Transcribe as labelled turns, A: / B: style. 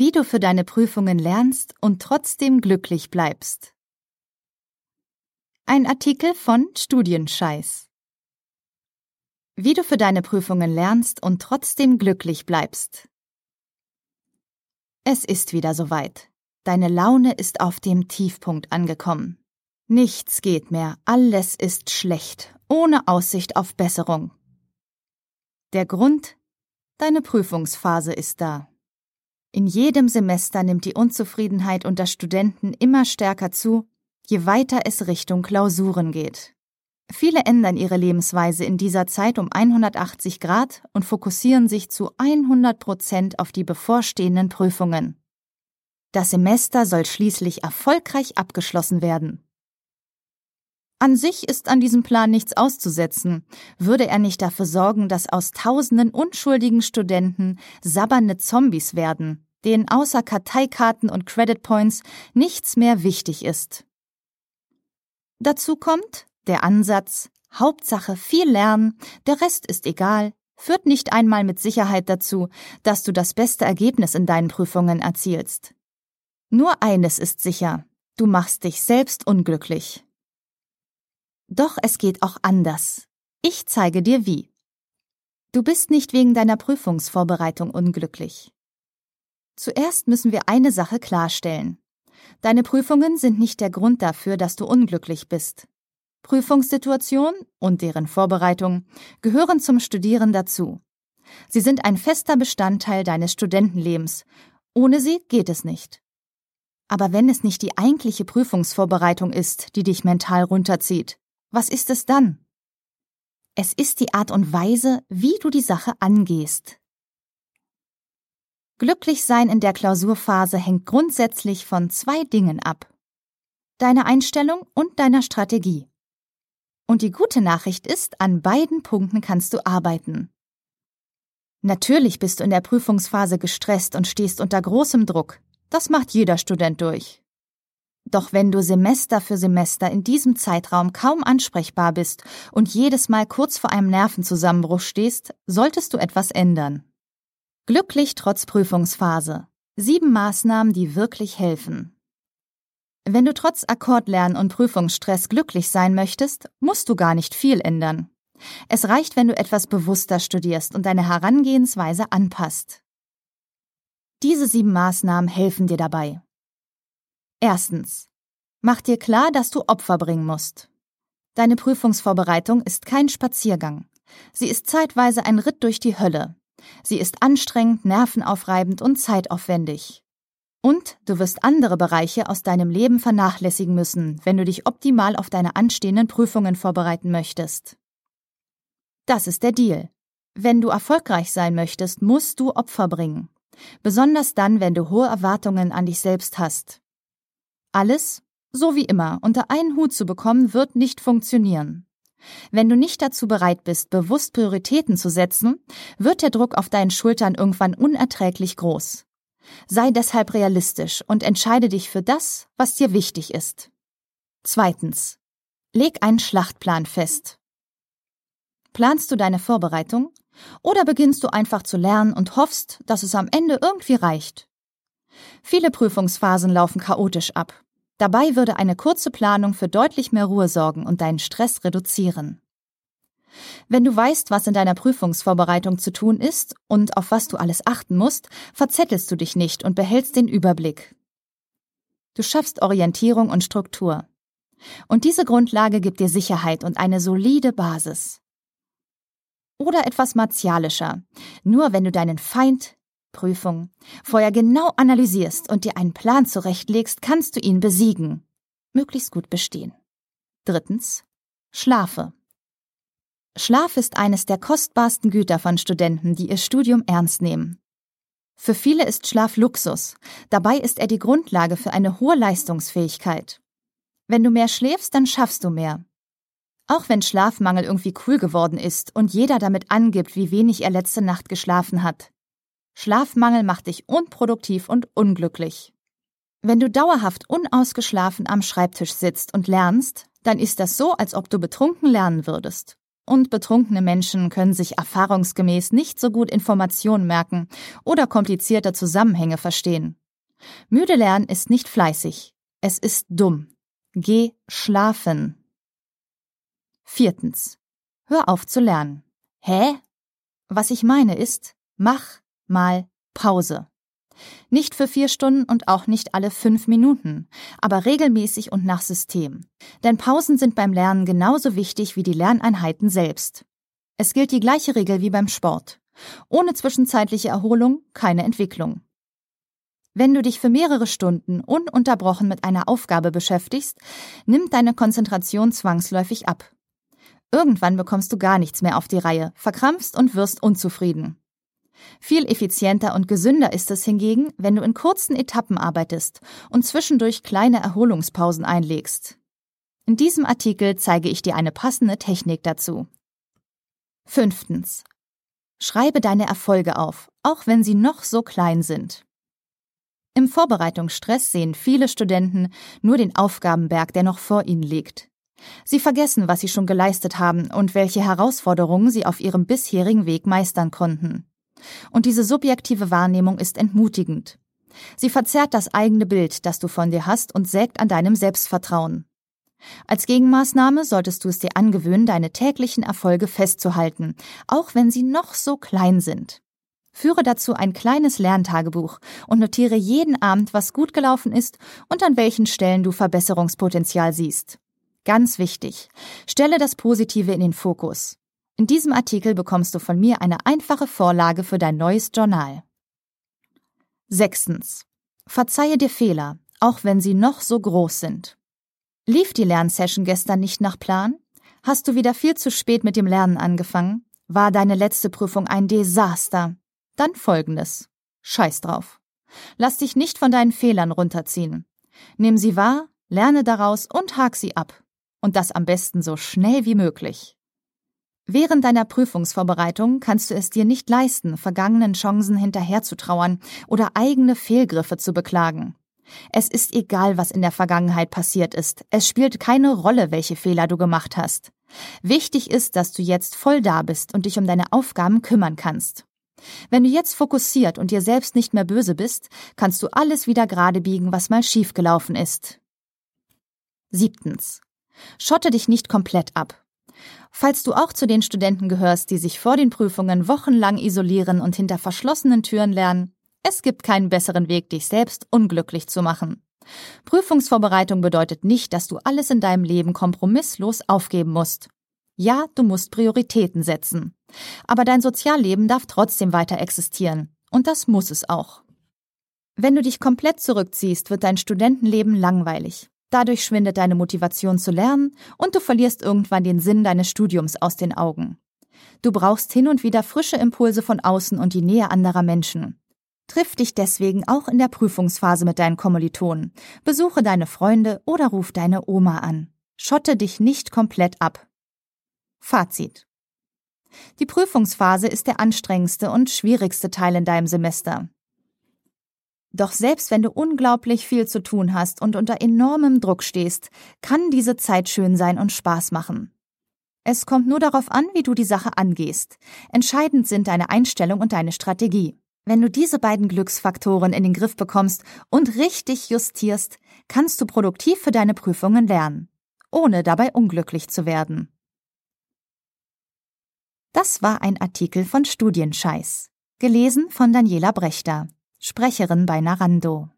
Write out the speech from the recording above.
A: Wie du für deine Prüfungen lernst und trotzdem glücklich bleibst. Ein Artikel von Studienscheiß. Wie du für deine Prüfungen lernst und trotzdem glücklich bleibst. Es ist wieder soweit. Deine Laune ist auf dem Tiefpunkt angekommen. Nichts geht mehr, alles ist schlecht, ohne Aussicht auf Besserung. Der Grund? Deine Prüfungsphase ist da. In jedem Semester nimmt die Unzufriedenheit unter Studenten immer stärker zu, je weiter es Richtung Klausuren geht. Viele ändern ihre Lebensweise in dieser Zeit um 180 Grad und fokussieren sich zu 100 Prozent auf die bevorstehenden Prüfungen. Das Semester soll schließlich erfolgreich abgeschlossen werden. An sich ist an diesem Plan nichts auszusetzen, würde er nicht dafür sorgen, dass aus tausenden unschuldigen Studenten sabbernde Zombies werden, denen außer Karteikarten und Credit Points nichts mehr wichtig ist. Dazu kommt der Ansatz, Hauptsache viel lernen, der Rest ist egal, führt nicht einmal mit Sicherheit dazu, dass du das beste Ergebnis in deinen Prüfungen erzielst. Nur eines ist sicher, du machst dich selbst unglücklich. Doch es geht auch anders. Ich zeige dir wie. Du bist nicht wegen deiner Prüfungsvorbereitung unglücklich. Zuerst müssen wir eine Sache klarstellen. Deine Prüfungen sind nicht der Grund dafür, dass du unglücklich bist. Prüfungssituation und deren Vorbereitung gehören zum Studieren dazu. Sie sind ein fester Bestandteil deines Studentenlebens. Ohne sie geht es nicht. Aber wenn es nicht die eigentliche Prüfungsvorbereitung ist, die dich mental runterzieht, was ist es dann? Es ist die Art und Weise, wie du die Sache angehst. Glücklich sein in der Klausurphase hängt grundsätzlich von zwei Dingen ab. Deiner Einstellung und deiner Strategie. Und die gute Nachricht ist, an beiden Punkten kannst du arbeiten. Natürlich bist du in der Prüfungsphase gestresst und stehst unter großem Druck. Das macht jeder Student durch. Doch wenn du Semester für Semester in diesem Zeitraum kaum ansprechbar bist und jedes Mal kurz vor einem Nervenzusammenbruch stehst, solltest du etwas ändern. Glücklich trotz Prüfungsphase. Sieben Maßnahmen, die wirklich helfen. Wenn du trotz Akkordlernen und Prüfungsstress glücklich sein möchtest, musst du gar nicht viel ändern. Es reicht, wenn du etwas bewusster studierst und deine Herangehensweise anpasst. Diese sieben Maßnahmen helfen dir dabei. Erstens. Mach dir klar, dass du Opfer bringen musst. Deine Prüfungsvorbereitung ist kein Spaziergang. Sie ist zeitweise ein Ritt durch die Hölle. Sie ist anstrengend, nervenaufreibend und zeitaufwendig. Und du wirst andere Bereiche aus deinem Leben vernachlässigen müssen, wenn du dich optimal auf deine anstehenden Prüfungen vorbereiten möchtest. Das ist der Deal. Wenn du erfolgreich sein möchtest, musst du Opfer bringen. Besonders dann, wenn du hohe Erwartungen an dich selbst hast. Alles, so wie immer, unter einen Hut zu bekommen, wird nicht funktionieren. Wenn du nicht dazu bereit bist, bewusst Prioritäten zu setzen, wird der Druck auf deinen Schultern irgendwann unerträglich groß. Sei deshalb realistisch und entscheide dich für das, was dir wichtig ist. Zweitens. Leg einen Schlachtplan fest. Planst du deine Vorbereitung oder beginnst du einfach zu lernen und hoffst, dass es am Ende irgendwie reicht? Viele Prüfungsphasen laufen chaotisch ab. Dabei würde eine kurze Planung für deutlich mehr Ruhe sorgen und deinen Stress reduzieren. Wenn du weißt, was in deiner Prüfungsvorbereitung zu tun ist und auf was du alles achten musst, verzettelst du dich nicht und behältst den Überblick. Du schaffst Orientierung und Struktur. Und diese Grundlage gibt dir Sicherheit und eine solide Basis. Oder etwas martialischer. Nur wenn du deinen Feind, Prüfung, vorher genau analysierst und dir einen Plan zurechtlegst, kannst du ihn besiegen. Möglichst gut bestehen. Drittens. Schlafe. Schlaf ist eines der kostbarsten Güter von Studenten, die ihr Studium ernst nehmen. Für viele ist Schlaf Luxus, dabei ist er die Grundlage für eine hohe Leistungsfähigkeit. Wenn du mehr schläfst, dann schaffst du mehr. Auch wenn Schlafmangel irgendwie cool geworden ist und jeder damit angibt, wie wenig er letzte Nacht geschlafen hat. Schlafmangel macht dich unproduktiv und unglücklich. Wenn du dauerhaft unausgeschlafen am Schreibtisch sitzt und lernst, dann ist das so, als ob du betrunken lernen würdest. und betrunkene Menschen können sich erfahrungsgemäß nicht so gut Informationen merken oder komplizierte Zusammenhänge verstehen. Müde lernen ist nicht fleißig. Es ist dumm. Geh schlafen. Viertens. Hör auf zu lernen. Hä? Was ich meine ist, mach mal Pause. Nicht für vier Stunden und auch nicht alle fünf Minuten, aber regelmäßig und nach System. Denn Pausen sind beim Lernen genauso wichtig wie die Lerneinheiten selbst. Es gilt die gleiche Regel wie beim Sport. Ohne zwischenzeitliche Erholung keine Entwicklung. Wenn du dich für mehrere Stunden ununterbrochen mit einer Aufgabe beschäftigst, nimmt deine Konzentration zwangsläufig ab. Irgendwann bekommst du gar nichts mehr auf die Reihe, verkrampfst und wirst unzufrieden. Viel effizienter und gesünder ist es hingegen, wenn du in kurzen Etappen arbeitest und zwischendurch kleine Erholungspausen einlegst. In diesem Artikel zeige ich dir eine passende Technik dazu. Fünftens. Schreibe deine Erfolge auf, auch wenn sie noch so klein sind. Im Vorbereitungsstress sehen viele Studenten nur den Aufgabenberg, der noch vor ihnen liegt. Sie vergessen, was sie schon geleistet haben und welche Herausforderungen sie auf ihrem bisherigen Weg meistern konnten. Und diese subjektive Wahrnehmung ist entmutigend. Sie verzerrt das eigene Bild, das du von dir hast und sägt an deinem Selbstvertrauen. Als Gegenmaßnahme solltest du es dir angewöhnen, deine täglichen Erfolge festzuhalten, auch wenn sie noch so klein sind. Führe dazu ein kleines Lerntagebuch und notiere jeden Abend, was gut gelaufen ist und an welchen Stellen du Verbesserungspotenzial siehst. Ganz wichtig, stelle das Positive in den Fokus. In diesem Artikel bekommst du von mir eine einfache Vorlage für dein neues Journal. Sechstens. Verzeihe dir Fehler, auch wenn sie noch so groß sind. Lief die Lernsession gestern nicht nach Plan? Hast du wieder viel zu spät mit dem Lernen angefangen? War deine letzte Prüfung ein Desaster? Dann folgendes. Scheiß drauf. Lass dich nicht von deinen Fehlern runterziehen. Nimm sie wahr, lerne daraus und hak sie ab. Und das am besten so schnell wie möglich. Während deiner Prüfungsvorbereitung kannst du es dir nicht leisten, vergangenen Chancen hinterherzutrauern oder eigene Fehlgriffe zu beklagen. Es ist egal, was in der Vergangenheit passiert ist. Es spielt keine Rolle, welche Fehler du gemacht hast. Wichtig ist, dass du jetzt voll da bist und dich um deine Aufgaben kümmern kannst. Wenn du jetzt fokussiert und dir selbst nicht mehr böse bist, kannst du alles wieder gerade biegen, was mal schiefgelaufen ist. Siebtens. Schotte dich nicht komplett ab. Falls du auch zu den Studenten gehörst, die sich vor den Prüfungen wochenlang isolieren und hinter verschlossenen Türen lernen, es gibt keinen besseren Weg, dich selbst unglücklich zu machen. Prüfungsvorbereitung bedeutet nicht, dass du alles in deinem Leben kompromisslos aufgeben musst. Ja, du musst Prioritäten setzen. Aber dein Sozialleben darf trotzdem weiter existieren. Und das muss es auch. Wenn du dich komplett zurückziehst, wird dein Studentenleben langweilig. Dadurch schwindet deine Motivation zu lernen und du verlierst irgendwann den Sinn deines Studiums aus den Augen. Du brauchst hin und wieder frische Impulse von außen und die Nähe anderer Menschen. Triff dich deswegen auch in der Prüfungsphase mit deinen Kommilitonen, besuche deine Freunde oder ruf deine Oma an. Schotte dich nicht komplett ab. Fazit. Die Prüfungsphase ist der anstrengendste und schwierigste Teil in deinem Semester. Doch selbst wenn du unglaublich viel zu tun hast und unter enormem Druck stehst, kann diese Zeit schön sein und Spaß machen. Es kommt nur darauf an, wie du die Sache angehst. Entscheidend sind deine Einstellung und deine Strategie. Wenn du diese beiden Glücksfaktoren in den Griff bekommst und richtig justierst, kannst du produktiv für deine Prüfungen lernen, ohne dabei unglücklich zu werden. Das war ein Artikel von Studienscheiß, gelesen von Daniela Brechter. Sprecherin bei Narando.